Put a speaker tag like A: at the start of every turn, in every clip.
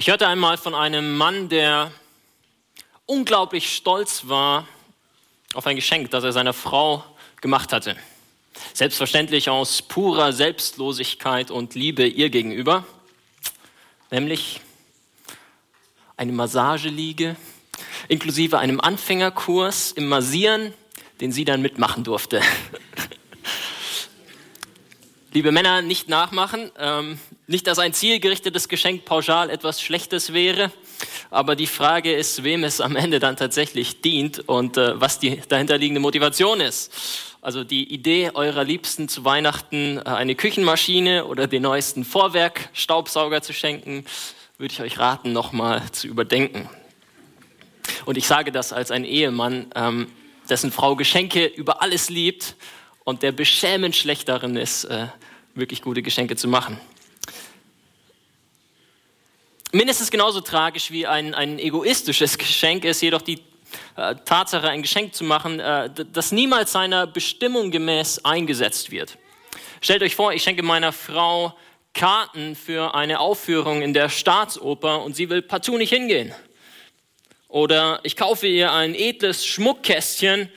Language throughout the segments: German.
A: Ich hörte einmal von einem Mann, der unglaublich stolz war auf ein Geschenk, das er seiner Frau gemacht hatte. Selbstverständlich aus purer Selbstlosigkeit und Liebe ihr gegenüber, nämlich eine Massageliege inklusive einem Anfängerkurs im Massieren, den sie dann mitmachen durfte. Liebe Männer, nicht nachmachen. Ähm, nicht, dass ein zielgerichtetes Geschenk pauschal etwas Schlechtes wäre, aber die Frage ist, wem es am Ende dann tatsächlich dient und äh, was die dahinterliegende Motivation ist. Also die Idee eurer Liebsten zu Weihnachten äh, eine Küchenmaschine oder den neuesten Vorwerk-Staubsauger zu schenken, würde ich euch raten, nochmal zu überdenken. Und ich sage das als ein Ehemann, ähm, dessen Frau Geschenke über alles liebt und der beschämend schlecht darin ist, äh, wirklich gute Geschenke zu machen. Mindestens genauso tragisch wie ein, ein egoistisches Geschenk ist jedoch die äh, Tatsache, ein Geschenk zu machen, äh, das niemals seiner Bestimmung gemäß eingesetzt wird. Stellt euch vor, ich schenke meiner Frau Karten für eine Aufführung in der Staatsoper und sie will partout nicht hingehen. Oder ich kaufe ihr ein edles Schmuckkästchen,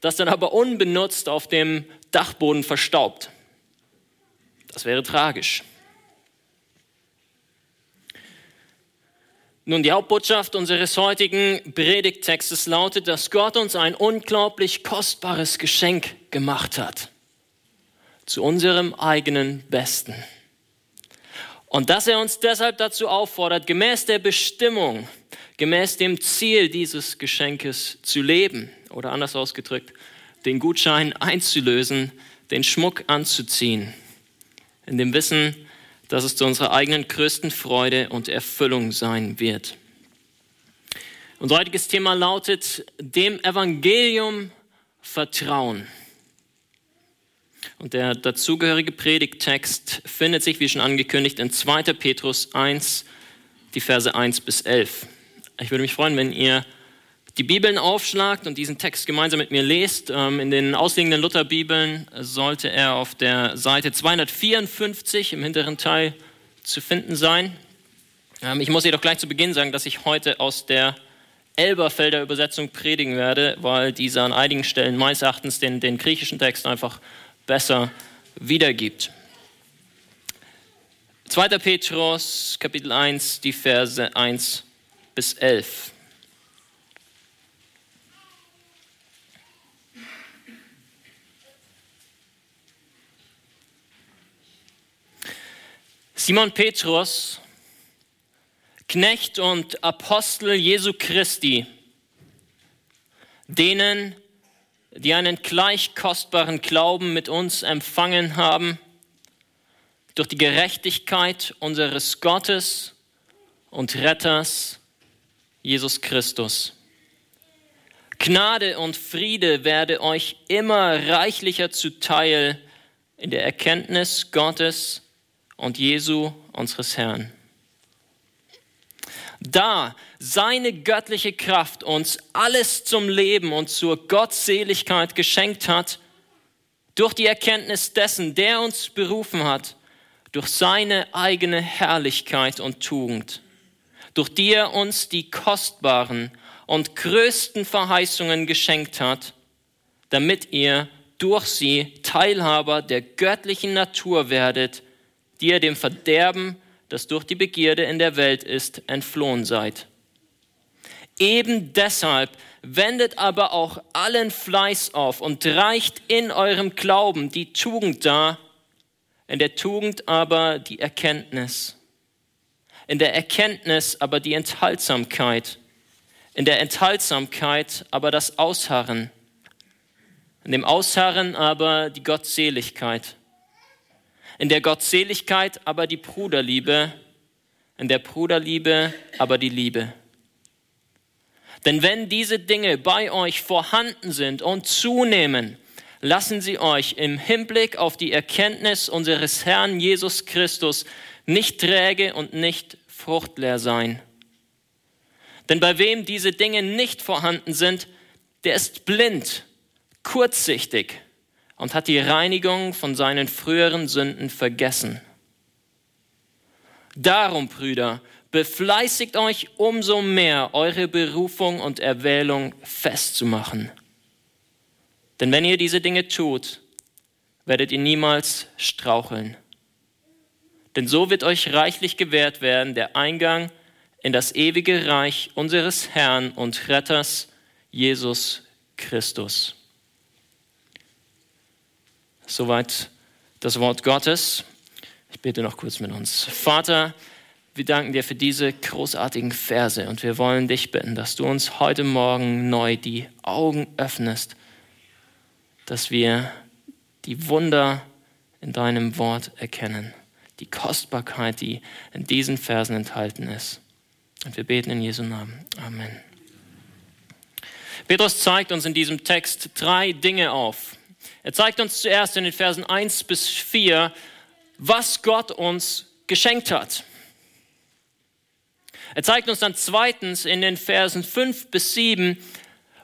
A: das dann aber unbenutzt auf dem Dachboden verstaubt. Das wäre tragisch. Nun, die Hauptbotschaft unseres heutigen Predigttextes lautet, dass Gott uns ein unglaublich kostbares Geschenk gemacht hat. Zu unserem eigenen Besten. Und dass er uns deshalb dazu auffordert, gemäß der Bestimmung, gemäß dem Ziel dieses Geschenkes zu leben. Oder anders ausgedrückt, den Gutschein einzulösen, den Schmuck anzuziehen. In dem Wissen, dass es zu unserer eigenen größten Freude und Erfüllung sein wird. Unser heutiges Thema lautet dem Evangelium Vertrauen. Und der dazugehörige Predigttext findet sich, wie schon angekündigt, in 2. Petrus 1, die Verse 1 bis 11. Ich würde mich freuen, wenn ihr die Bibeln aufschlagt und diesen Text gemeinsam mit mir lest. Ähm, in den ausliegenden Lutherbibeln sollte er auf der Seite 254 im hinteren Teil zu finden sein. Ähm, ich muss jedoch gleich zu Beginn sagen, dass ich heute aus der Elberfelder Übersetzung predigen werde, weil diese an einigen Stellen meines Erachtens den, den griechischen Text einfach besser wiedergibt. 2. Petrus, Kapitel 1, die Verse 1 bis 11. Simon Petrus, Knecht und Apostel Jesu Christi, denen, die einen gleich kostbaren Glauben mit uns empfangen haben, durch die Gerechtigkeit unseres Gottes und Retters Jesus Christus. Gnade und Friede werde euch immer reichlicher zuteil in der Erkenntnis Gottes und Jesu, unseres Herrn. Da seine göttliche Kraft uns alles zum Leben und zur Gottseligkeit geschenkt hat, durch die Erkenntnis dessen, der uns berufen hat, durch seine eigene Herrlichkeit und Tugend, durch die er uns die kostbaren und größten Verheißungen geschenkt hat, damit ihr durch sie Teilhaber der göttlichen Natur werdet, die ihr dem Verderben, das durch die Begierde in der Welt ist, entflohen seid. Eben deshalb wendet aber auch allen Fleiß auf und reicht in eurem Glauben die Tugend dar, in der Tugend aber die Erkenntnis, in der Erkenntnis aber die Enthaltsamkeit, in der Enthaltsamkeit aber das Ausharren, in dem Ausharren aber die Gottseligkeit in der Gottseligkeit aber die Bruderliebe, in der Bruderliebe aber die Liebe. Denn wenn diese Dinge bei euch vorhanden sind und zunehmen, lassen sie euch im Hinblick auf die Erkenntnis unseres Herrn Jesus Christus nicht träge und nicht fruchtleer sein. Denn bei wem diese Dinge nicht vorhanden sind, der ist blind, kurzsichtig und hat die Reinigung von seinen früheren Sünden vergessen. Darum, Brüder, befleißigt euch umso mehr, eure Berufung und Erwählung festzumachen. Denn wenn ihr diese Dinge tut, werdet ihr niemals straucheln. Denn so wird euch reichlich gewährt werden der Eingang in das ewige Reich unseres Herrn und Retters Jesus Christus. Soweit das Wort Gottes. Ich bete noch kurz mit uns. Vater, wir danken dir für diese großartigen Verse und wir wollen dich bitten, dass du uns heute Morgen neu die Augen öffnest, dass wir die Wunder in deinem Wort erkennen, die Kostbarkeit, die in diesen Versen enthalten ist. Und wir beten in Jesu Namen. Amen. Petrus zeigt uns in diesem Text drei Dinge auf. Er zeigt uns zuerst in den Versen 1 bis 4, was Gott uns geschenkt hat. Er zeigt uns dann zweitens in den Versen 5 bis 7,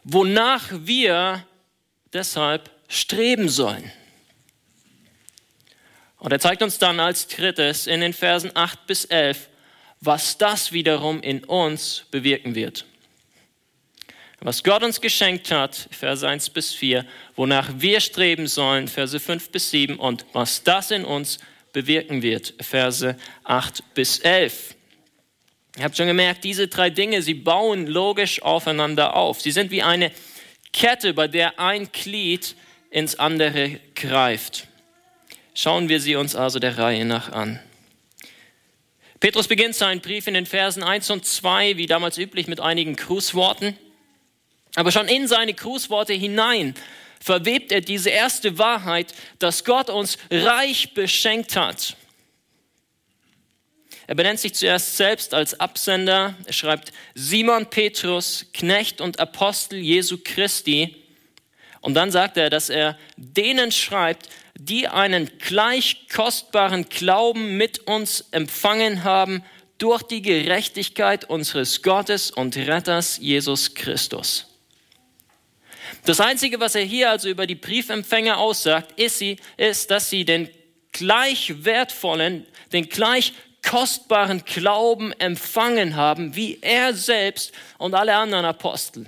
A: wonach wir deshalb streben sollen. Und er zeigt uns dann als drittes in den Versen 8 bis 11, was das wiederum in uns bewirken wird. Was Gott uns geschenkt hat, Verse 1 bis 4, wonach wir streben sollen, Verse 5 bis 7 und was das in uns bewirken wird, Verse 8 bis 11. Ihr habt schon gemerkt, diese drei Dinge, sie bauen logisch aufeinander auf. Sie sind wie eine Kette, bei der ein Glied ins andere greift. Schauen wir sie uns also der Reihe nach an. Petrus beginnt seinen Brief in den Versen 1 und 2, wie damals üblich, mit einigen Grußworten. Aber schon in seine Grußworte hinein verwebt er diese erste Wahrheit, dass Gott uns reich beschenkt hat. Er benennt sich zuerst selbst als Absender. Er schreibt Simon Petrus, Knecht und Apostel Jesu Christi. Und dann sagt er, dass er denen schreibt, die einen gleich kostbaren Glauben mit uns empfangen haben durch die Gerechtigkeit unseres Gottes und Retters Jesus Christus. Das Einzige, was er hier also über die Briefempfänger aussagt, ist, sie, ist dass sie den gleich wertvollen, den gleich kostbaren Glauben empfangen haben, wie er selbst und alle anderen Apostel.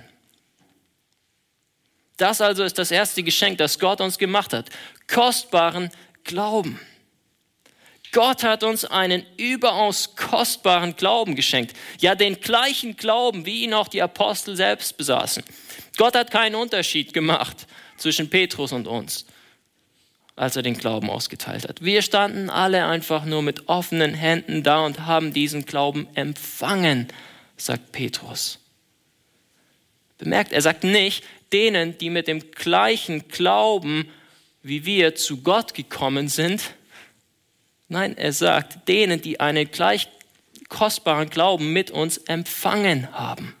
A: Das also ist das erste Geschenk, das Gott uns gemacht hat. Kostbaren Glauben. Gott hat uns einen überaus kostbaren Glauben geschenkt. Ja, den gleichen Glauben, wie ihn auch die Apostel selbst besaßen. Gott hat keinen Unterschied gemacht zwischen Petrus und uns, als er den Glauben ausgeteilt hat. Wir standen alle einfach nur mit offenen Händen da und haben diesen Glauben empfangen, sagt Petrus. Bemerkt, er sagt nicht, denen, die mit dem gleichen Glauben wie wir zu Gott gekommen sind. Nein, er sagt denen, die einen gleich kostbaren Glauben mit uns empfangen haben.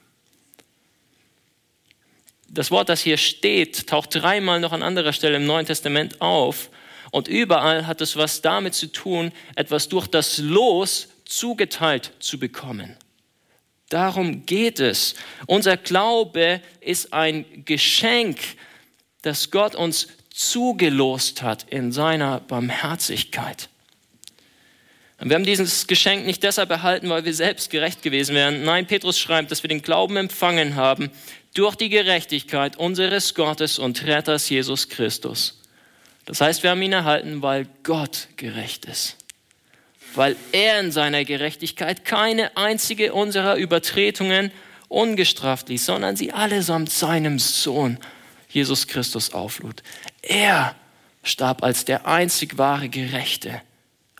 A: Das Wort, das hier steht, taucht dreimal noch an anderer Stelle im Neuen Testament auf. Und überall hat es was damit zu tun, etwas durch das Los zugeteilt zu bekommen. Darum geht es. Unser Glaube ist ein Geschenk, das Gott uns zugelost hat in seiner Barmherzigkeit. Und wir haben dieses Geschenk nicht deshalb erhalten, weil wir selbst gerecht gewesen wären. Nein, Petrus schreibt, dass wir den Glauben empfangen haben durch die Gerechtigkeit unseres Gottes und Retters Jesus Christus. Das heißt, wir haben ihn erhalten, weil Gott gerecht ist weil er in seiner Gerechtigkeit keine einzige unserer Übertretungen ungestraft ließ, sondern sie allesamt seinem Sohn Jesus Christus auflud. Er starb als der einzig wahre Gerechte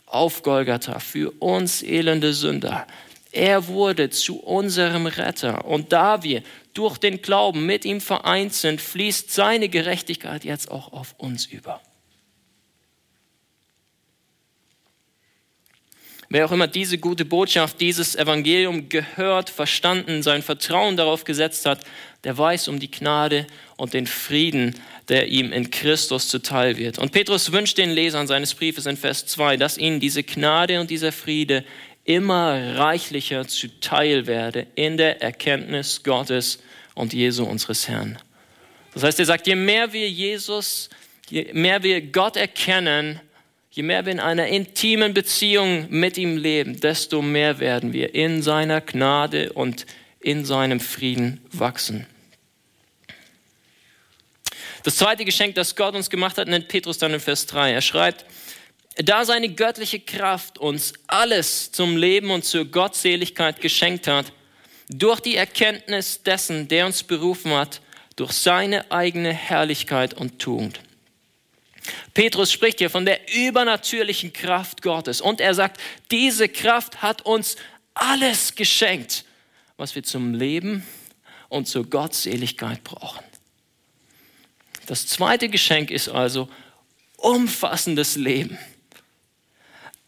A: auf Golgatha für uns elende Sünder. Er wurde zu unserem Retter. Und da wir durch den Glauben mit ihm vereint sind, fließt seine Gerechtigkeit jetzt auch auf uns über. Wer auch immer diese gute Botschaft, dieses Evangelium gehört, verstanden, sein Vertrauen darauf gesetzt hat, der weiß um die Gnade und den Frieden, der ihm in Christus zuteil wird. Und Petrus wünscht den Lesern seines Briefes in Vers 2, dass ihnen diese Gnade und dieser Friede immer reichlicher zuteil werde in der Erkenntnis Gottes und Jesu unseres Herrn. Das heißt, er sagt, je mehr wir Jesus, je mehr wir Gott erkennen, je mehr wir in einer intimen Beziehung mit ihm leben, desto mehr werden wir in seiner Gnade und in seinem Frieden wachsen. Das zweite Geschenk, das Gott uns gemacht hat, nennt Petrus dann in Vers 3. Er schreibt, da seine göttliche Kraft uns alles zum Leben und zur Gottseligkeit geschenkt hat, durch die Erkenntnis dessen, der uns berufen hat, durch seine eigene Herrlichkeit und Tugend. Petrus spricht hier von der übernatürlichen Kraft Gottes und er sagt, diese Kraft hat uns alles geschenkt, was wir zum Leben und zur Gottseligkeit brauchen. Das zweite Geschenk ist also umfassendes Leben.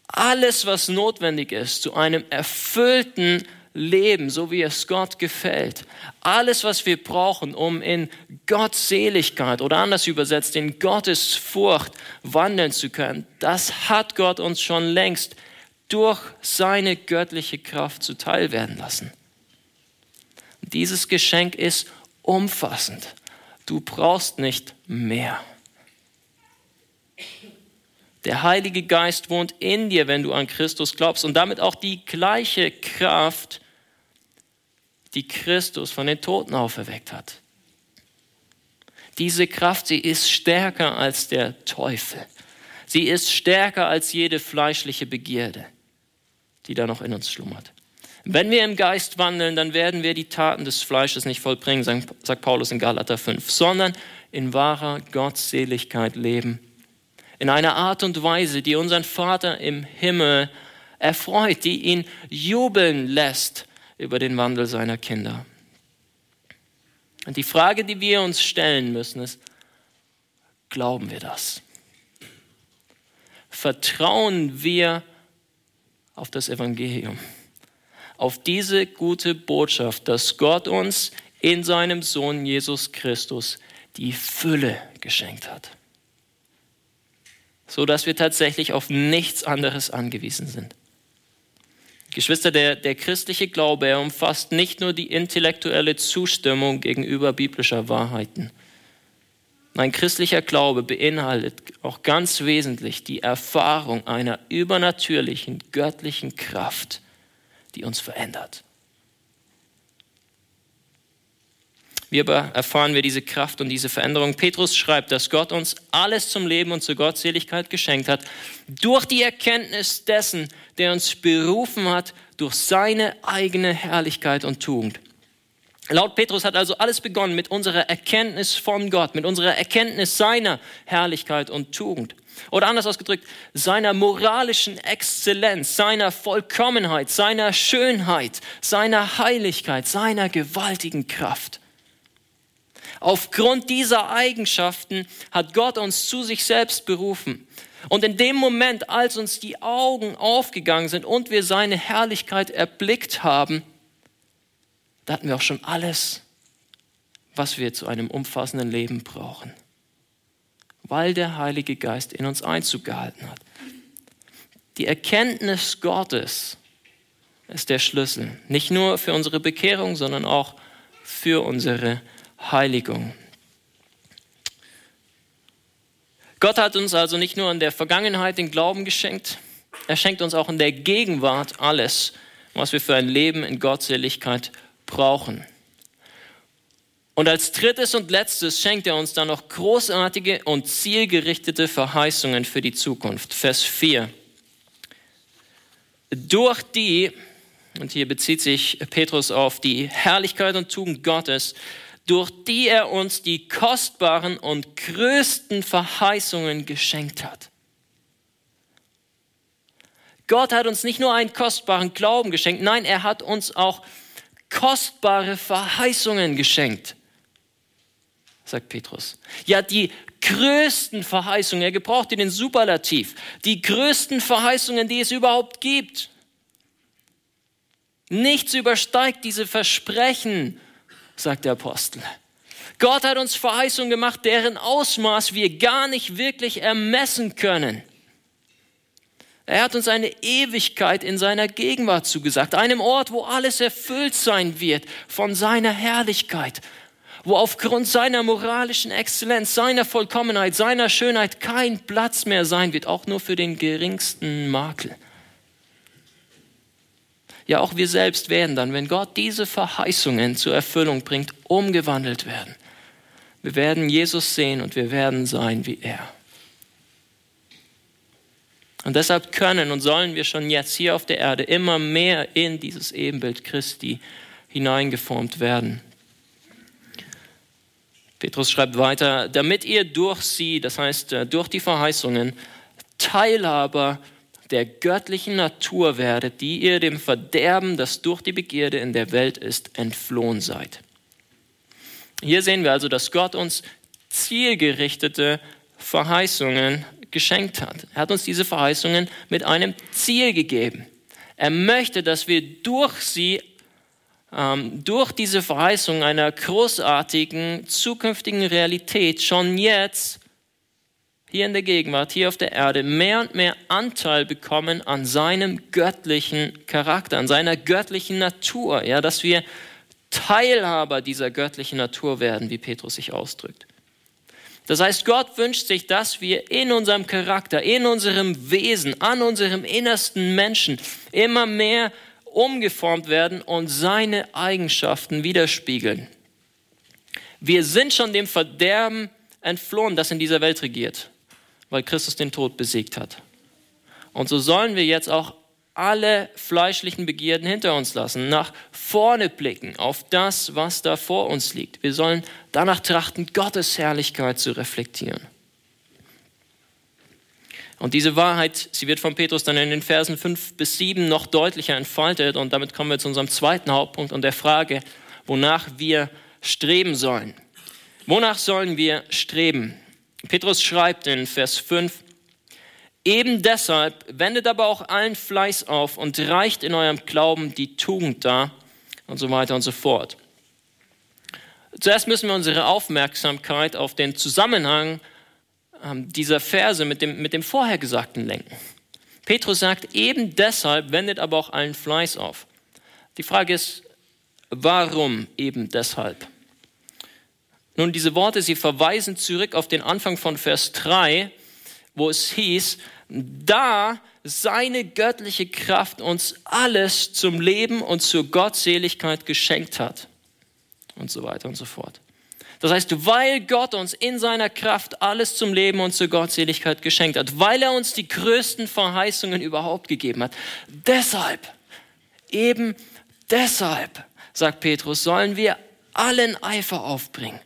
A: Alles, was notwendig ist zu einem erfüllten Leben, so wie es Gott gefällt. Alles, was wir brauchen, um in Gottseligkeit oder anders übersetzt in Gottes Furcht wandeln zu können, das hat Gott uns schon längst durch seine göttliche Kraft zuteil werden lassen. Dieses Geschenk ist umfassend. Du brauchst nicht mehr. Der Heilige Geist wohnt in dir, wenn du an Christus glaubst und damit auch die gleiche Kraft, die Christus von den Toten auferweckt hat. Diese Kraft, sie ist stärker als der Teufel. Sie ist stärker als jede fleischliche Begierde, die da noch in uns schlummert. Wenn wir im Geist wandeln, dann werden wir die Taten des Fleisches nicht vollbringen, sagt Paulus in Galater 5, sondern in wahrer Gottseligkeit leben in einer Art und Weise, die unseren Vater im Himmel erfreut, die ihn jubeln lässt über den Wandel seiner Kinder. Und die Frage, die wir uns stellen müssen, ist, glauben wir das? Vertrauen wir auf das Evangelium, auf diese gute Botschaft, dass Gott uns in seinem Sohn Jesus Christus die Fülle geschenkt hat so dass wir tatsächlich auf nichts anderes angewiesen sind. Geschwister, der, der christliche Glaube, er umfasst nicht nur die intellektuelle Zustimmung gegenüber biblischer Wahrheiten. Mein christlicher Glaube beinhaltet auch ganz wesentlich die Erfahrung einer übernatürlichen, göttlichen Kraft, die uns verändert. Wie aber erfahren wir diese Kraft und diese Veränderung? Petrus schreibt, dass Gott uns alles zum Leben und zur Gottseligkeit geschenkt hat, durch die Erkenntnis dessen, der uns berufen hat, durch seine eigene Herrlichkeit und Tugend. Laut Petrus hat also alles begonnen mit unserer Erkenntnis von Gott, mit unserer Erkenntnis seiner Herrlichkeit und Tugend. Oder anders ausgedrückt, seiner moralischen Exzellenz, seiner Vollkommenheit, seiner Schönheit, seiner Heiligkeit, seiner gewaltigen Kraft. Aufgrund dieser Eigenschaften hat Gott uns zu sich selbst berufen. Und in dem Moment, als uns die Augen aufgegangen sind und wir seine Herrlichkeit erblickt haben, da hatten wir auch schon alles, was wir zu einem umfassenden Leben brauchen. Weil der Heilige Geist in uns Einzug gehalten hat. Die Erkenntnis Gottes ist der Schlüssel. Nicht nur für unsere Bekehrung, sondern auch für unsere Heiligung. Gott hat uns also nicht nur in der Vergangenheit den Glauben geschenkt, er schenkt uns auch in der Gegenwart alles, was wir für ein Leben in Gottseligkeit brauchen. Und als drittes und letztes schenkt er uns dann noch großartige und zielgerichtete Verheißungen für die Zukunft. Vers 4. Durch die, und hier bezieht sich Petrus auf die Herrlichkeit und Tugend Gottes, durch die er uns die kostbaren und größten Verheißungen geschenkt hat. Gott hat uns nicht nur einen kostbaren Glauben geschenkt, nein, er hat uns auch kostbare Verheißungen geschenkt, sagt Petrus. Ja, die größten Verheißungen, er gebraucht den Superlativ, die größten Verheißungen, die es überhaupt gibt. Nichts übersteigt diese Versprechen sagt der Apostel. Gott hat uns Verheißungen gemacht, deren Ausmaß wir gar nicht wirklich ermessen können. Er hat uns eine Ewigkeit in seiner Gegenwart zugesagt, einem Ort, wo alles erfüllt sein wird von seiner Herrlichkeit, wo aufgrund seiner moralischen Exzellenz, seiner Vollkommenheit, seiner Schönheit kein Platz mehr sein wird, auch nur für den geringsten Makel. Ja, auch wir selbst werden dann, wenn Gott diese Verheißungen zur Erfüllung bringt, umgewandelt werden. Wir werden Jesus sehen und wir werden sein wie er. Und deshalb können und sollen wir schon jetzt hier auf der Erde immer mehr in dieses Ebenbild Christi hineingeformt werden. Petrus schreibt weiter, damit ihr durch sie, das heißt äh, durch die Verheißungen, Teilhaber der göttlichen Natur werdet, die ihr dem Verderben, das durch die Begierde in der Welt ist, entflohen seid. Hier sehen wir also, dass Gott uns zielgerichtete Verheißungen geschenkt hat. Er hat uns diese Verheißungen mit einem Ziel gegeben. Er möchte, dass wir durch sie, ähm, durch diese Verheißung einer großartigen zukünftigen Realität schon jetzt hier in der Gegenwart, hier auf der Erde, mehr und mehr Anteil bekommen an seinem göttlichen Charakter, an seiner göttlichen Natur, ja, dass wir Teilhaber dieser göttlichen Natur werden, wie Petrus sich ausdrückt. Das heißt, Gott wünscht sich, dass wir in unserem Charakter, in unserem Wesen, an unserem innersten Menschen immer mehr umgeformt werden und seine Eigenschaften widerspiegeln. Wir sind schon dem Verderben entflohen, das in dieser Welt regiert, weil Christus den Tod besiegt hat. Und so sollen wir jetzt auch alle fleischlichen Begierden hinter uns lassen, nach vorne blicken auf das, was da vor uns liegt. Wir sollen danach trachten, Gottes Herrlichkeit zu reflektieren. Und diese Wahrheit, sie wird von Petrus dann in den Versen 5 bis 7 noch deutlicher entfaltet. Und damit kommen wir zu unserem zweiten Hauptpunkt und der Frage, wonach wir streben sollen. Wonach sollen wir streben? Petrus schreibt in Vers 5, Eben deshalb wendet aber auch allen Fleiß auf und reicht in eurem Glauben die Tugend dar und so weiter und so fort. Zuerst müssen wir unsere Aufmerksamkeit auf den Zusammenhang ähm, dieser Verse mit dem, mit dem Vorhergesagten lenken. Petrus sagt, eben deshalb wendet aber auch allen Fleiß auf. Die Frage ist, warum eben deshalb? Nun, diese Worte, sie verweisen zurück auf den Anfang von Vers 3, wo es hieß, da seine göttliche Kraft uns alles zum Leben und zur Gottseligkeit geschenkt hat. Und so weiter und so fort. Das heißt, weil Gott uns in seiner Kraft alles zum Leben und zur Gottseligkeit geschenkt hat, weil er uns die größten Verheißungen überhaupt gegeben hat, deshalb, eben deshalb, sagt Petrus, sollen wir allen Eifer aufbringen.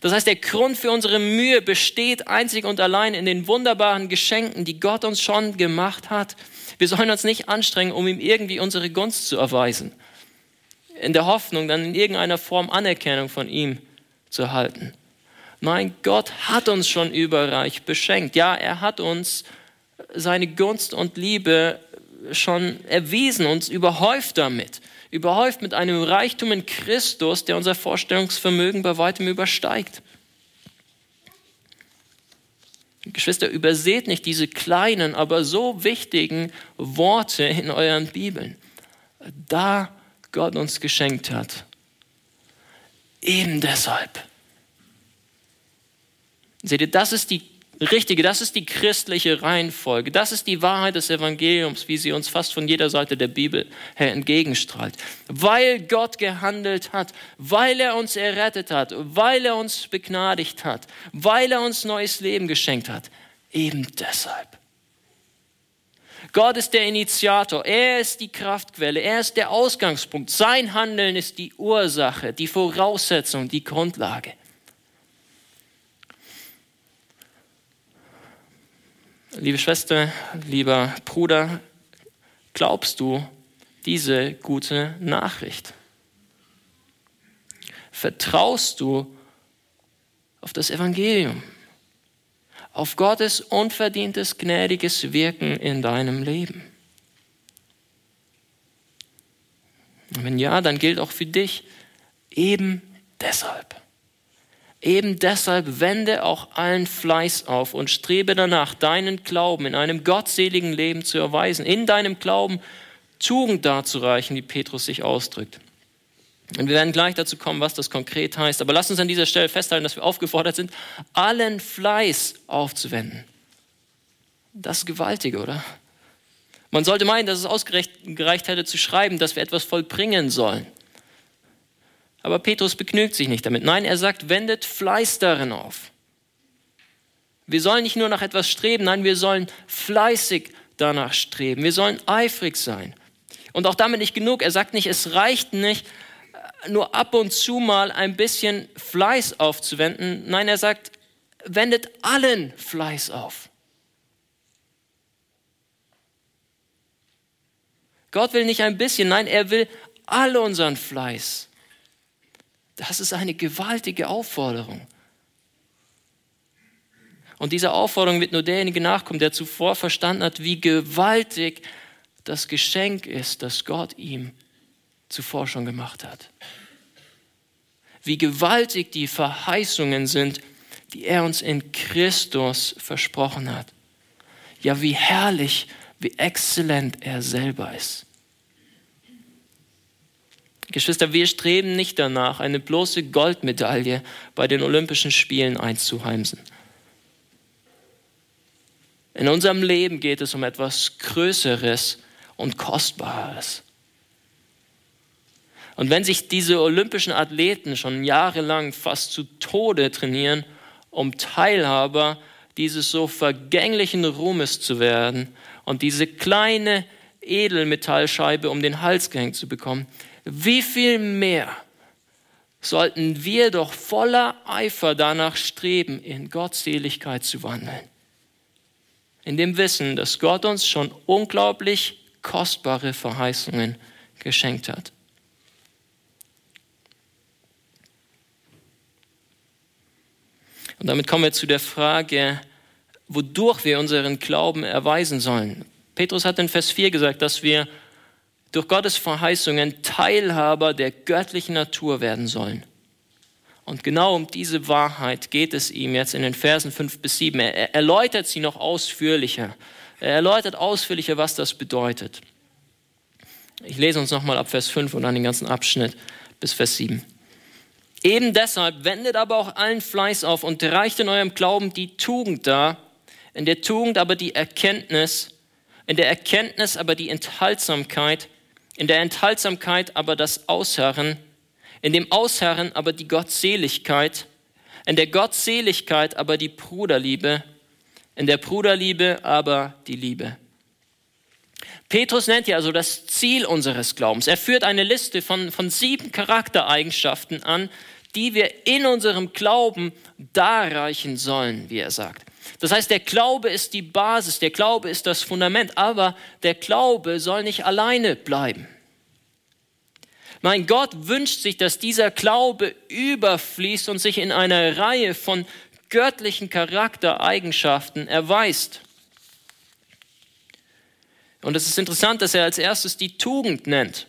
A: Das heißt, der Grund für unsere Mühe besteht einzig und allein in den wunderbaren Geschenken, die Gott uns schon gemacht hat. Wir sollen uns nicht anstrengen, um ihm irgendwie unsere Gunst zu erweisen, in der Hoffnung, dann in irgendeiner Form Anerkennung von ihm zu erhalten. Nein, Gott hat uns schon überreich beschenkt. Ja, er hat uns seine Gunst und Liebe schon erwiesen, uns überhäuft damit überhäuft mit einem Reichtum in Christus, der unser Vorstellungsvermögen bei weitem übersteigt. Geschwister, überseht nicht diese kleinen, aber so wichtigen Worte in euren Bibeln. Da Gott uns geschenkt hat. Eben deshalb. Seht ihr, das ist die Richtige, das ist die christliche Reihenfolge. Das ist die Wahrheit des Evangeliums, wie sie uns fast von jeder Seite der Bibel her entgegenstrahlt. Weil Gott gehandelt hat, weil er uns errettet hat, weil er uns begnadigt hat, weil er uns neues Leben geschenkt hat. Eben deshalb. Gott ist der Initiator, er ist die Kraftquelle, er ist der Ausgangspunkt. Sein Handeln ist die Ursache, die Voraussetzung, die Grundlage. Liebe Schwester, lieber Bruder, glaubst du diese gute Nachricht? Vertraust du auf das Evangelium, auf Gottes unverdientes, gnädiges Wirken in deinem Leben? wenn ja, dann gilt auch für dich eben deshalb. Eben deshalb wende auch allen Fleiß auf und strebe danach, deinen Glauben in einem gottseligen Leben zu erweisen, in deinem Glauben Tugend darzureichen, wie Petrus sich ausdrückt. Und wir werden gleich dazu kommen, was das konkret heißt. Aber lasst uns an dieser Stelle festhalten, dass wir aufgefordert sind, allen Fleiß aufzuwenden. Das ist gewaltig, oder? Man sollte meinen, dass es ausgereicht hätte zu schreiben, dass wir etwas vollbringen sollen. Aber Petrus begnügt sich nicht damit. Nein, er sagt, wendet Fleiß darin auf. Wir sollen nicht nur nach etwas streben, nein, wir sollen fleißig danach streben. Wir sollen eifrig sein. Und auch damit nicht genug. Er sagt nicht, es reicht nicht, nur ab und zu mal ein bisschen Fleiß aufzuwenden. Nein, er sagt, wendet allen Fleiß auf. Gott will nicht ein bisschen, nein, er will all unseren Fleiß. Das ist eine gewaltige Aufforderung. Und dieser Aufforderung wird nur derjenige nachkommen, der zuvor verstanden hat, wie gewaltig das Geschenk ist, das Gott ihm zuvor schon gemacht hat. Wie gewaltig die Verheißungen sind, die er uns in Christus versprochen hat. Ja, wie herrlich, wie exzellent er selber ist. Geschwister, wir streben nicht danach, eine bloße Goldmedaille bei den Olympischen Spielen einzuheimsen. In unserem Leben geht es um etwas Größeres und Kostbares. Und wenn sich diese olympischen Athleten schon jahrelang fast zu Tode trainieren, um Teilhaber dieses so vergänglichen Ruhmes zu werden und diese kleine Edelmetallscheibe um den Hals gehängt zu bekommen, wie viel mehr sollten wir doch voller Eifer danach streben, in Gottseligkeit zu wandeln. In dem Wissen, dass Gott uns schon unglaublich kostbare Verheißungen geschenkt hat. Und damit kommen wir zu der Frage, wodurch wir unseren Glauben erweisen sollen. Petrus hat in Vers 4 gesagt, dass wir durch Gottes Verheißungen Teilhaber der göttlichen Natur werden sollen. Und genau um diese Wahrheit geht es ihm jetzt in den Versen 5 bis 7. Er erläutert sie noch ausführlicher. Er erläutert ausführlicher, was das bedeutet. Ich lese uns nochmal ab Vers 5 und dann den ganzen Abschnitt bis Vers 7. Eben deshalb wendet aber auch allen Fleiß auf und reicht in eurem Glauben die Tugend dar, in der Tugend aber die Erkenntnis, in der Erkenntnis aber die Enthaltsamkeit, in der Enthaltsamkeit aber das Ausharren, in dem Ausharren aber die Gottseligkeit, in der Gottseligkeit aber die Bruderliebe, in der Bruderliebe aber die Liebe. Petrus nennt ja also das Ziel unseres Glaubens. Er führt eine Liste von, von sieben Charaktereigenschaften an, die wir in unserem Glauben darreichen sollen, wie er sagt. Das heißt, der Glaube ist die Basis, der Glaube ist das Fundament, aber der Glaube soll nicht alleine bleiben. Mein Gott wünscht sich, dass dieser Glaube überfließt und sich in einer Reihe von göttlichen Charaktereigenschaften erweist. Und es ist interessant, dass er als erstes die Tugend nennt.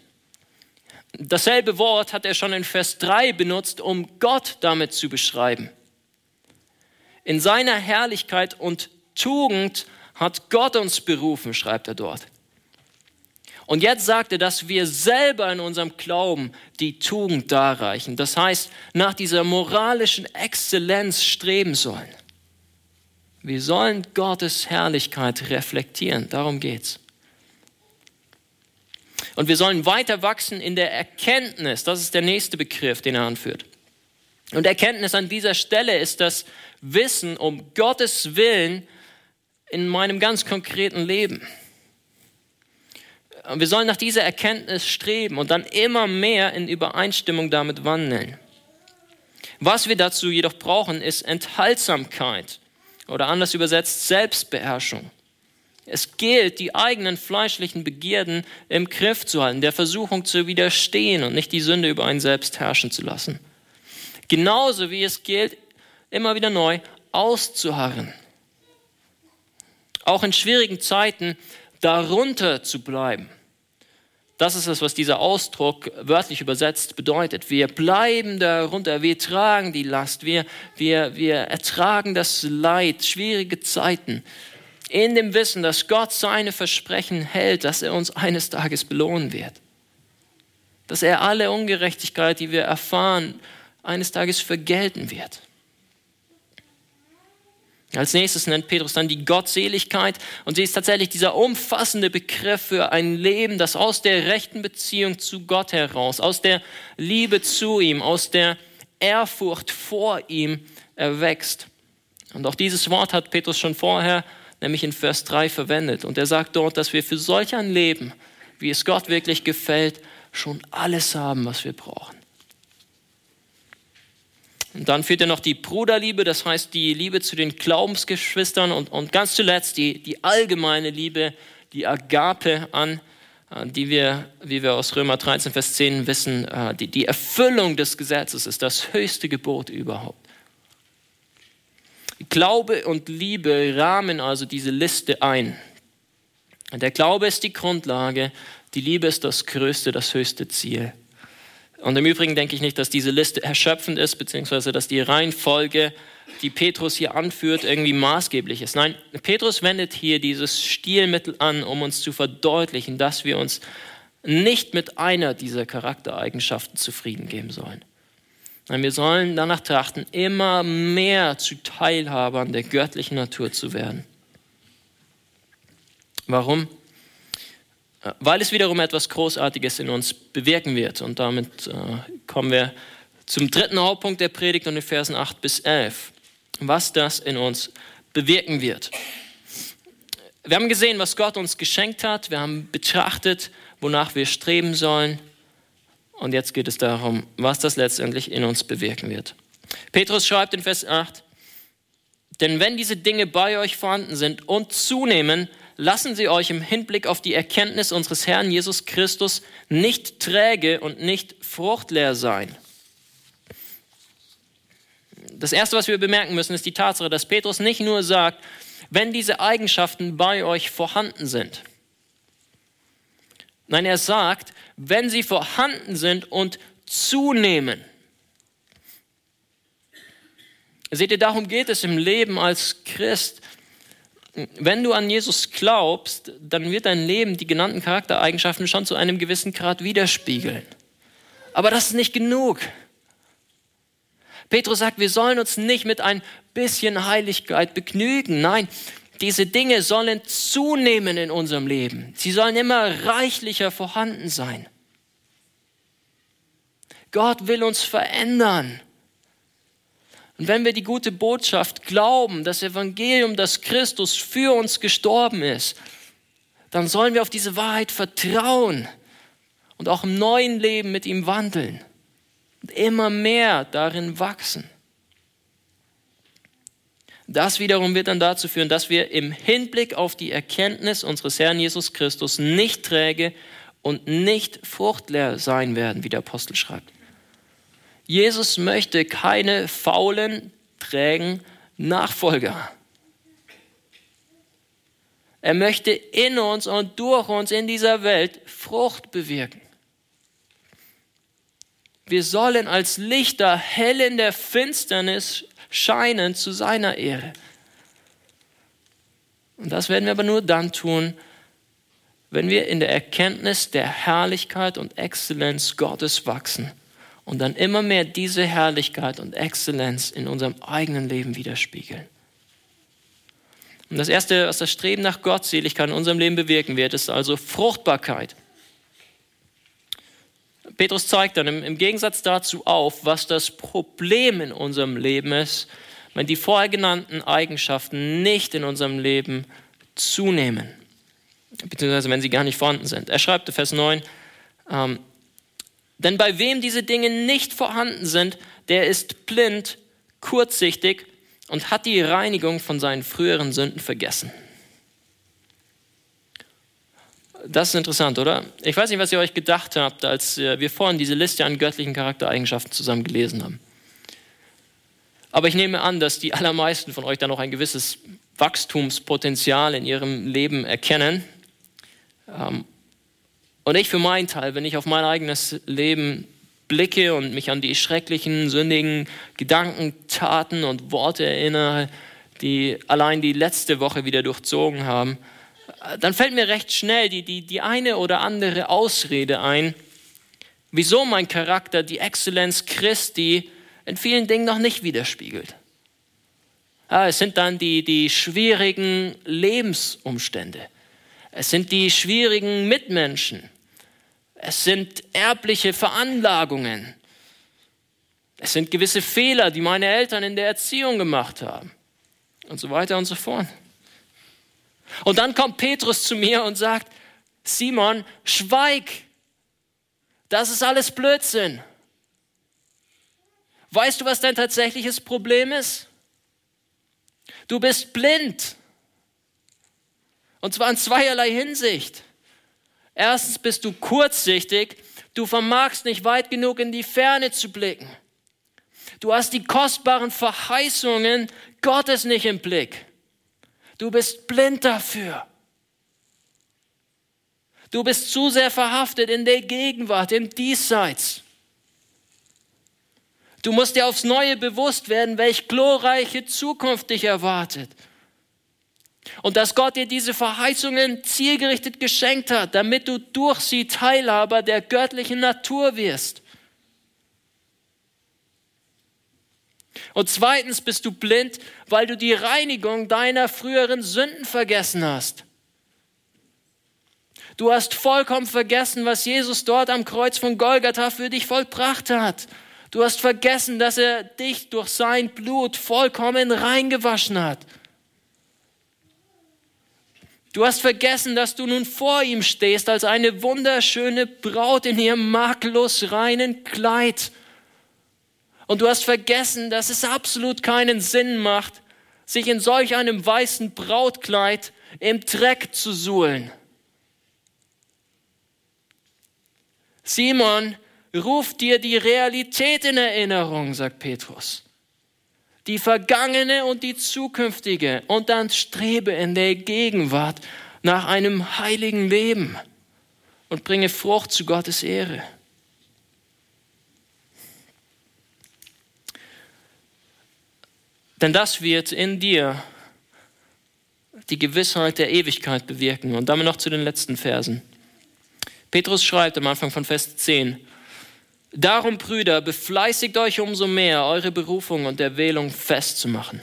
A: Dasselbe Wort hat er schon in Vers 3 benutzt, um Gott damit zu beschreiben. In seiner Herrlichkeit und Tugend hat Gott uns berufen, schreibt er dort. Und jetzt sagt er, dass wir selber in unserem Glauben die Tugend darreichen. Das heißt, nach dieser moralischen Exzellenz streben sollen. Wir sollen Gottes Herrlichkeit reflektieren. Darum geht's. Und wir sollen weiter wachsen in der Erkenntnis. Das ist der nächste Begriff, den er anführt. Und Erkenntnis an dieser Stelle ist das Wissen um Gottes Willen in meinem ganz konkreten Leben. Wir sollen nach dieser Erkenntnis streben und dann immer mehr in Übereinstimmung damit wandeln. Was wir dazu jedoch brauchen, ist Enthaltsamkeit oder anders übersetzt Selbstbeherrschung. Es gilt, die eigenen fleischlichen Begierden im Griff zu halten, der Versuchung zu widerstehen und nicht die Sünde über einen selbst herrschen zu lassen. Genauso wie es gilt, immer wieder neu auszuharren. Auch in schwierigen Zeiten darunter zu bleiben. Das ist es, was dieser Ausdruck wörtlich übersetzt bedeutet. Wir bleiben darunter, wir tragen die Last, wir, wir, wir ertragen das Leid, schwierige Zeiten, in dem Wissen, dass Gott seine Versprechen hält, dass er uns eines Tages belohnen wird. dass er alle Ungerechtigkeit, die wir erfahren, eines Tages vergelten wird. Als nächstes nennt Petrus dann die Gottseligkeit und sie ist tatsächlich dieser umfassende Begriff für ein Leben, das aus der rechten Beziehung zu Gott heraus, aus der Liebe zu ihm, aus der Ehrfurcht vor ihm erwächst. Und auch dieses Wort hat Petrus schon vorher, nämlich in Vers 3 verwendet. Und er sagt dort, dass wir für solch ein Leben, wie es Gott wirklich gefällt, schon alles haben, was wir brauchen. Und dann führt er noch die Bruderliebe, das heißt die Liebe zu den Glaubensgeschwistern und, und ganz zuletzt die, die allgemeine Liebe, die Agape an, äh, die wir, wie wir aus Römer 13, Vers 10 wissen, äh, die, die Erfüllung des Gesetzes ist das höchste Gebot überhaupt. Glaube und Liebe rahmen also diese Liste ein. Der Glaube ist die Grundlage, die Liebe ist das größte, das höchste Ziel. Und im Übrigen denke ich nicht, dass diese Liste erschöpfend ist, beziehungsweise dass die Reihenfolge, die Petrus hier anführt, irgendwie maßgeblich ist. Nein, Petrus wendet hier dieses Stilmittel an, um uns zu verdeutlichen, dass wir uns nicht mit einer dieser Charaktereigenschaften zufrieden geben sollen. Nein, wir sollen danach trachten, immer mehr zu Teilhabern der göttlichen Natur zu werden. Warum? Weil es wiederum etwas Großartiges in uns bewirken wird. Und damit äh, kommen wir zum dritten Hauptpunkt der Predigt und den Versen 8 bis 11, was das in uns bewirken wird. Wir haben gesehen, was Gott uns geschenkt hat, wir haben betrachtet, wonach wir streben sollen. Und jetzt geht es darum, was das letztendlich in uns bewirken wird. Petrus schreibt in Vers 8, denn wenn diese Dinge bei euch vorhanden sind und zunehmen, lassen Sie euch im Hinblick auf die Erkenntnis unseres Herrn Jesus Christus nicht träge und nicht fruchtleer sein. Das Erste, was wir bemerken müssen, ist die Tatsache, dass Petrus nicht nur sagt, wenn diese Eigenschaften bei euch vorhanden sind. Nein, er sagt, wenn sie vorhanden sind und zunehmen. Seht ihr, darum geht es im Leben als Christ, wenn du an Jesus glaubst, dann wird dein Leben die genannten Charaktereigenschaften schon zu einem gewissen Grad widerspiegeln. Aber das ist nicht genug. Petrus sagt, wir sollen uns nicht mit ein bisschen Heiligkeit begnügen. Nein, diese Dinge sollen zunehmen in unserem Leben. Sie sollen immer reichlicher vorhanden sein. Gott will uns verändern. Und wenn wir die gute Botschaft glauben, das Evangelium, dass Christus für uns gestorben ist, dann sollen wir auf diese Wahrheit vertrauen und auch im neuen Leben mit ihm wandeln und immer mehr darin wachsen. Das wiederum wird dann dazu führen, dass wir im Hinblick auf die Erkenntnis unseres Herrn Jesus Christus nicht träge und nicht fruchtleer sein werden, wie der Apostel schreibt. Jesus möchte keine faulen, trägen Nachfolger. Er möchte in uns und durch uns in dieser Welt Frucht bewirken. Wir sollen als Lichter hell in der Finsternis scheinen zu seiner Ehre. Und das werden wir aber nur dann tun, wenn wir in der Erkenntnis der Herrlichkeit und Exzellenz Gottes wachsen und dann immer mehr diese Herrlichkeit und Exzellenz in unserem eigenen Leben widerspiegeln. Und das Erste, was das Streben nach Gottseligkeit in unserem Leben bewirken wird, ist also Fruchtbarkeit. Petrus zeigt dann im, Gegensatz dazu auf, was das Problem in unserem Leben ist, wenn die vorher genannten Eigenschaften nicht in unserem Leben zunehmen, beziehungsweise wenn sie gar nicht vorhanden sind. Er schreibt in Vers 9, ähm, denn bei wem diese Dinge nicht vorhanden sind, der ist blind, kurzsichtig und hat die Reinigung von seinen früheren Sünden vergessen. Das ist interessant, oder? Ich weiß nicht, was ihr euch gedacht habt, als äh, wir vorhin diese Liste an göttlichen Charaktereigenschaften zusammen gelesen haben. Aber ich nehme an, dass die allermeisten von euch da noch ein gewisses Wachstumspotenzial in ihrem Leben erkennen. Und ich für meinen Teil, wenn ich auf mein eigenes Leben blicke und mich an die schrecklichen, sündigen Gedanken, Taten und Worte erinnere, die allein die letzte Woche wieder durchzogen haben, dann fällt mir recht schnell die, die, die eine oder andere Ausrede ein, wieso mein Charakter die Exzellenz Christi in vielen Dingen noch nicht widerspiegelt. Ah, es sind dann die, die schwierigen Lebensumstände. Es sind die schwierigen Mitmenschen. Es sind erbliche Veranlagungen. Es sind gewisse Fehler, die meine Eltern in der Erziehung gemacht haben. Und so weiter und so fort. Und dann kommt Petrus zu mir und sagt, Simon, schweig. Das ist alles Blödsinn. Weißt du, was dein tatsächliches Problem ist? Du bist blind. Und zwar in zweierlei Hinsicht. Erstens bist du kurzsichtig. Du vermagst nicht weit genug in die Ferne zu blicken. Du hast die kostbaren Verheißungen Gottes nicht im Blick. Du bist blind dafür. Du bist zu sehr verhaftet in der Gegenwart, im Diesseits. Du musst dir aufs Neue bewusst werden, welch glorreiche Zukunft dich erwartet. Und dass Gott dir diese Verheißungen zielgerichtet geschenkt hat, damit du durch sie Teilhaber der göttlichen Natur wirst. Und zweitens bist du blind, weil du die Reinigung deiner früheren Sünden vergessen hast. Du hast vollkommen vergessen, was Jesus dort am Kreuz von Golgatha für dich vollbracht hat. Du hast vergessen, dass er dich durch sein Blut vollkommen reingewaschen hat. Du hast vergessen, dass du nun vor ihm stehst als eine wunderschöne Braut in ihrem makellos reinen Kleid. Und du hast vergessen, dass es absolut keinen Sinn macht, sich in solch einem weißen Brautkleid im Dreck zu suhlen. Simon, ruf dir die Realität in Erinnerung, sagt Petrus. Die vergangene und die zukünftige. Und dann strebe in der Gegenwart nach einem heiligen Leben und bringe Frucht zu Gottes Ehre. Denn das wird in dir die Gewissheit der Ewigkeit bewirken. Und damit noch zu den letzten Versen. Petrus schreibt am Anfang von Vers 10, Darum, Brüder, befleißigt euch umso mehr, eure Berufung und Erwählung festzumachen.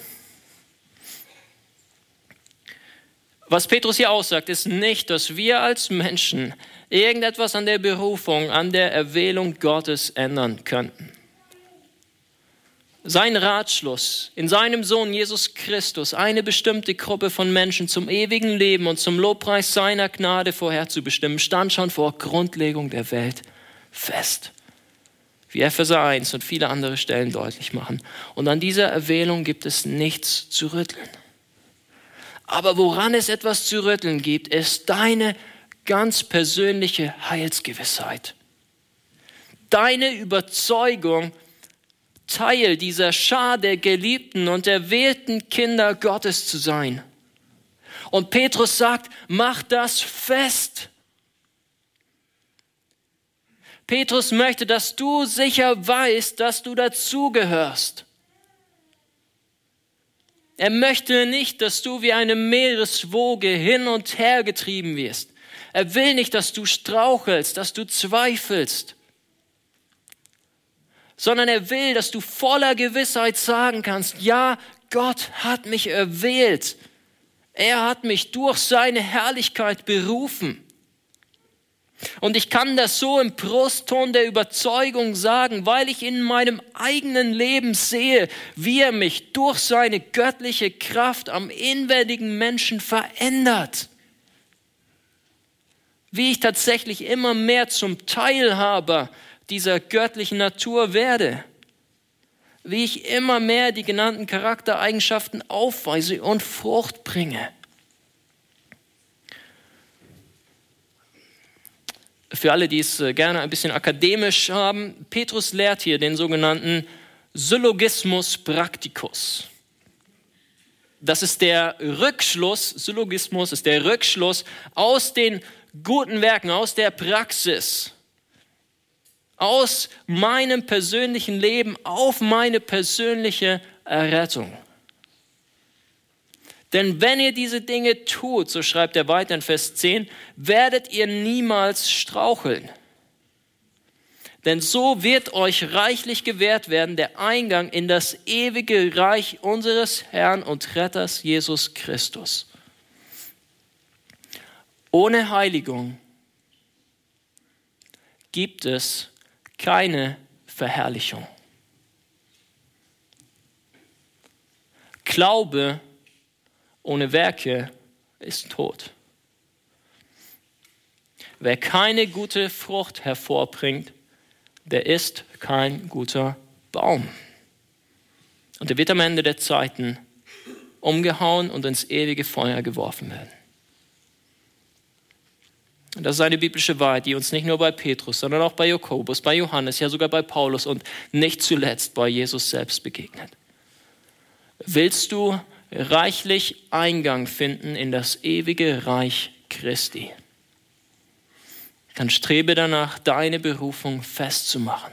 A: Was Petrus hier aussagt, ist nicht, dass wir als Menschen irgendetwas an der Berufung, an der Erwählung Gottes ändern könnten sein Ratschluss in seinem Sohn Jesus Christus eine bestimmte Gruppe von Menschen zum ewigen Leben und zum Lobpreis seiner Gnade vorherzubestimmen, stand schon vor Grundlegung der Welt fest. Wie Epheser 1 und viele andere Stellen deutlich machen. Und an dieser Erwählung gibt es nichts zu rütteln. Aber woran es etwas zu rütteln gibt, ist deine ganz persönliche Heilsgewissheit. Deine Überzeugung, Teil dieser Schar der geliebten und erwählten Kinder Gottes zu sein. Und Petrus sagt, mach das fest. Petrus möchte, dass du sicher weißt, dass du dazugehörst. Er möchte nicht, dass du wie eine Meereswoge hin und her getrieben wirst. Er will nicht, dass du strauchelst, dass du zweifelst sondern er will, dass du voller Gewissheit sagen kannst, ja, Gott hat mich erwählt. Er hat mich durch seine Herrlichkeit berufen. Und ich kann das so im Brustton der Überzeugung sagen, weil ich in meinem eigenen Leben sehe, wie er mich durch seine göttliche Kraft am inwendigen Menschen verändert. Wie ich tatsächlich immer mehr zum Teilhaber dieser göttlichen Natur werde, wie ich immer mehr die genannten Charaktereigenschaften aufweise und Frucht bringe. Für alle, die es äh, gerne ein bisschen akademisch haben, Petrus lehrt hier den sogenannten Syllogismus Practicus. Das ist der Rückschluss, Syllogismus ist der Rückschluss aus den guten Werken, aus der Praxis aus meinem persönlichen Leben auf meine persönliche Errettung. Denn wenn ihr diese Dinge tut, so schreibt er weiter in Vers 10, werdet ihr niemals straucheln. Denn so wird euch reichlich gewährt werden der Eingang in das ewige Reich unseres Herrn und Retters Jesus Christus. Ohne Heiligung gibt es keine Verherrlichung. Glaube ohne Werke ist tot. Wer keine gute Frucht hervorbringt, der ist kein guter Baum. Und er wird am Ende der Zeiten umgehauen und ins ewige Feuer geworfen werden. Und das ist eine biblische Wahrheit, die uns nicht nur bei Petrus, sondern auch bei Jakobus, bei Johannes, ja sogar bei Paulus und nicht zuletzt bei Jesus selbst begegnet. Willst du reichlich Eingang finden in das ewige Reich Christi? Dann strebe danach, deine Berufung festzumachen,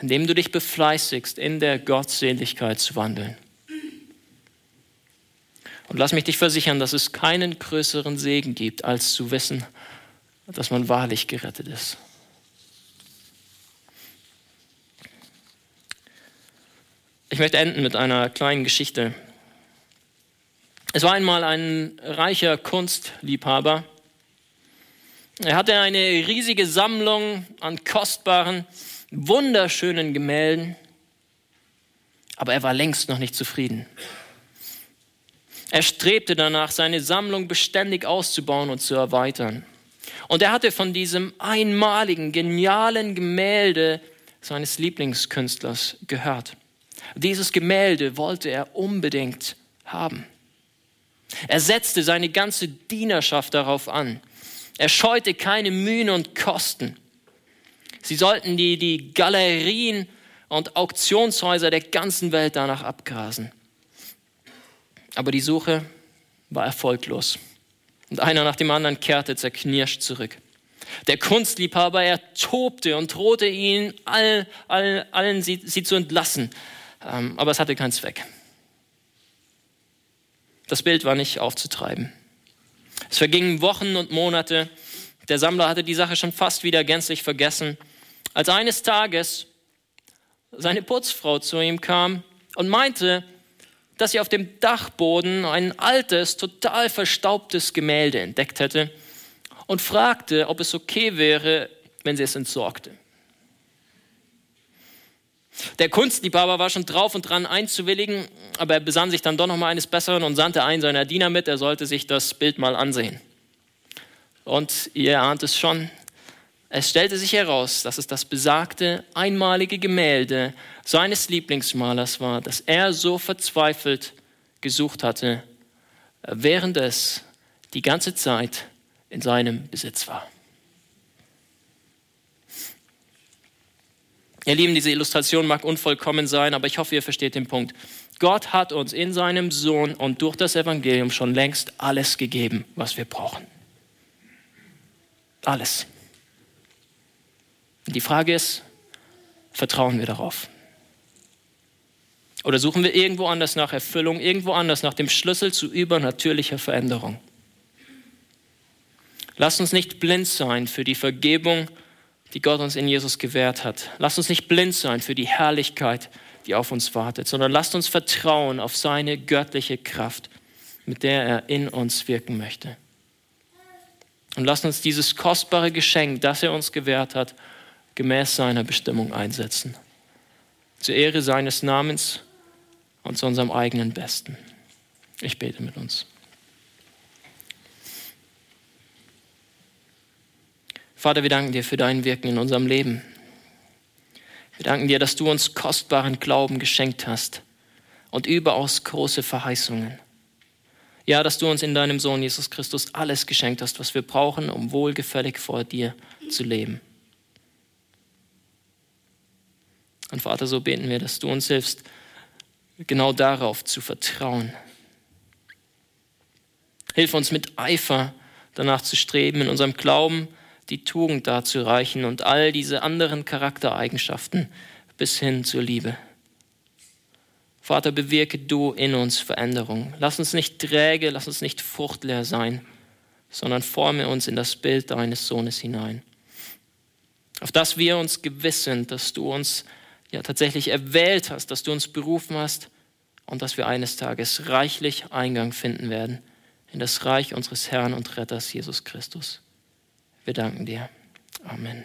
A: indem du dich befleißigst, in der Gottseligkeit zu wandeln. Und lass mich dich versichern, dass es keinen größeren Segen gibt, als zu wissen, dass man wahrlich gerettet ist. Ich möchte enden mit einer kleinen Geschichte. Es war einmal ein reicher Kunstliebhaber. Er hatte eine riesige Sammlung an kostbaren, wunderschönen Gemälden, aber er war längst noch nicht zufrieden. Er strebte danach, seine Sammlung beständig auszubauen und zu erweitern. Und er hatte von diesem einmaligen, genialen Gemälde seines Lieblingskünstlers gehört. Dieses Gemälde wollte er unbedingt haben. Er setzte seine ganze Dienerschaft darauf an. Er scheute keine Mühen und Kosten. Sie sollten die, die Galerien und Auktionshäuser der ganzen Welt danach abgrasen. Aber die Suche war erfolglos. Und einer nach dem anderen kehrte zerknirscht zurück. Der Kunstliebhaber, er tobte und drohte ihnen, all, all, allen sie, sie zu entlassen. Ähm, aber es hatte keinen Zweck. Das Bild war nicht aufzutreiben. Es vergingen Wochen und Monate. Der Sammler hatte die Sache schon fast wieder gänzlich vergessen, als eines Tages seine Putzfrau zu ihm kam und meinte, dass sie auf dem Dachboden ein altes, total verstaubtes Gemälde entdeckt hätte und fragte, ob es okay wäre, wenn sie es entsorgte. Der Kunstliebhaber war schon drauf und dran einzuwilligen, aber er besann sich dann doch noch mal eines Besseren und sandte einen seiner Diener mit, er sollte sich das Bild mal ansehen. Und ihr ahnt es schon, es stellte sich heraus, dass es das besagte einmalige Gemälde seines Lieblingsmalers war, das er so verzweifelt gesucht hatte, während es die ganze Zeit in seinem Besitz war. Ihr Lieben, diese Illustration mag unvollkommen sein, aber ich hoffe, ihr versteht den Punkt. Gott hat uns in seinem Sohn und durch das Evangelium schon längst alles gegeben, was wir brauchen. Alles. Die Frage ist, vertrauen wir darauf? Oder suchen wir irgendwo anders nach Erfüllung, irgendwo anders nach dem Schlüssel zu übernatürlicher Veränderung? Lasst uns nicht blind sein für die Vergebung, die Gott uns in Jesus gewährt hat. Lasst uns nicht blind sein für die Herrlichkeit, die auf uns wartet, sondern lasst uns vertrauen auf seine göttliche Kraft, mit der er in uns wirken möchte. Und lasst uns dieses kostbare Geschenk, das er uns gewährt hat, gemäß seiner Bestimmung einsetzen. Zur Ehre seines Namens und zu unserem eigenen Besten. Ich bete mit uns. Vater, wir danken dir für dein Wirken in unserem Leben. Wir danken dir, dass du uns kostbaren Glauben geschenkt hast und überaus große Verheißungen. Ja, dass du uns in deinem Sohn Jesus Christus alles geschenkt hast, was wir brauchen, um wohlgefällig vor dir zu leben. Und Vater, so beten wir, dass du uns hilfst, genau darauf zu vertrauen. Hilf uns mit Eifer danach zu streben, in unserem Glauben die Tugend darzureichen und all diese anderen Charaktereigenschaften bis hin zur Liebe. Vater, bewirke du in uns Veränderung. Lass uns nicht träge, lass uns nicht fruchtleer sein, sondern forme uns in das Bild deines Sohnes hinein. auf dass wir uns gewiss sind, dass du uns ja tatsächlich erwählt hast, dass du uns berufen hast und dass wir eines Tages reichlich Eingang finden werden in das Reich unseres Herrn und Retters Jesus Christus. Wir danken dir. Amen.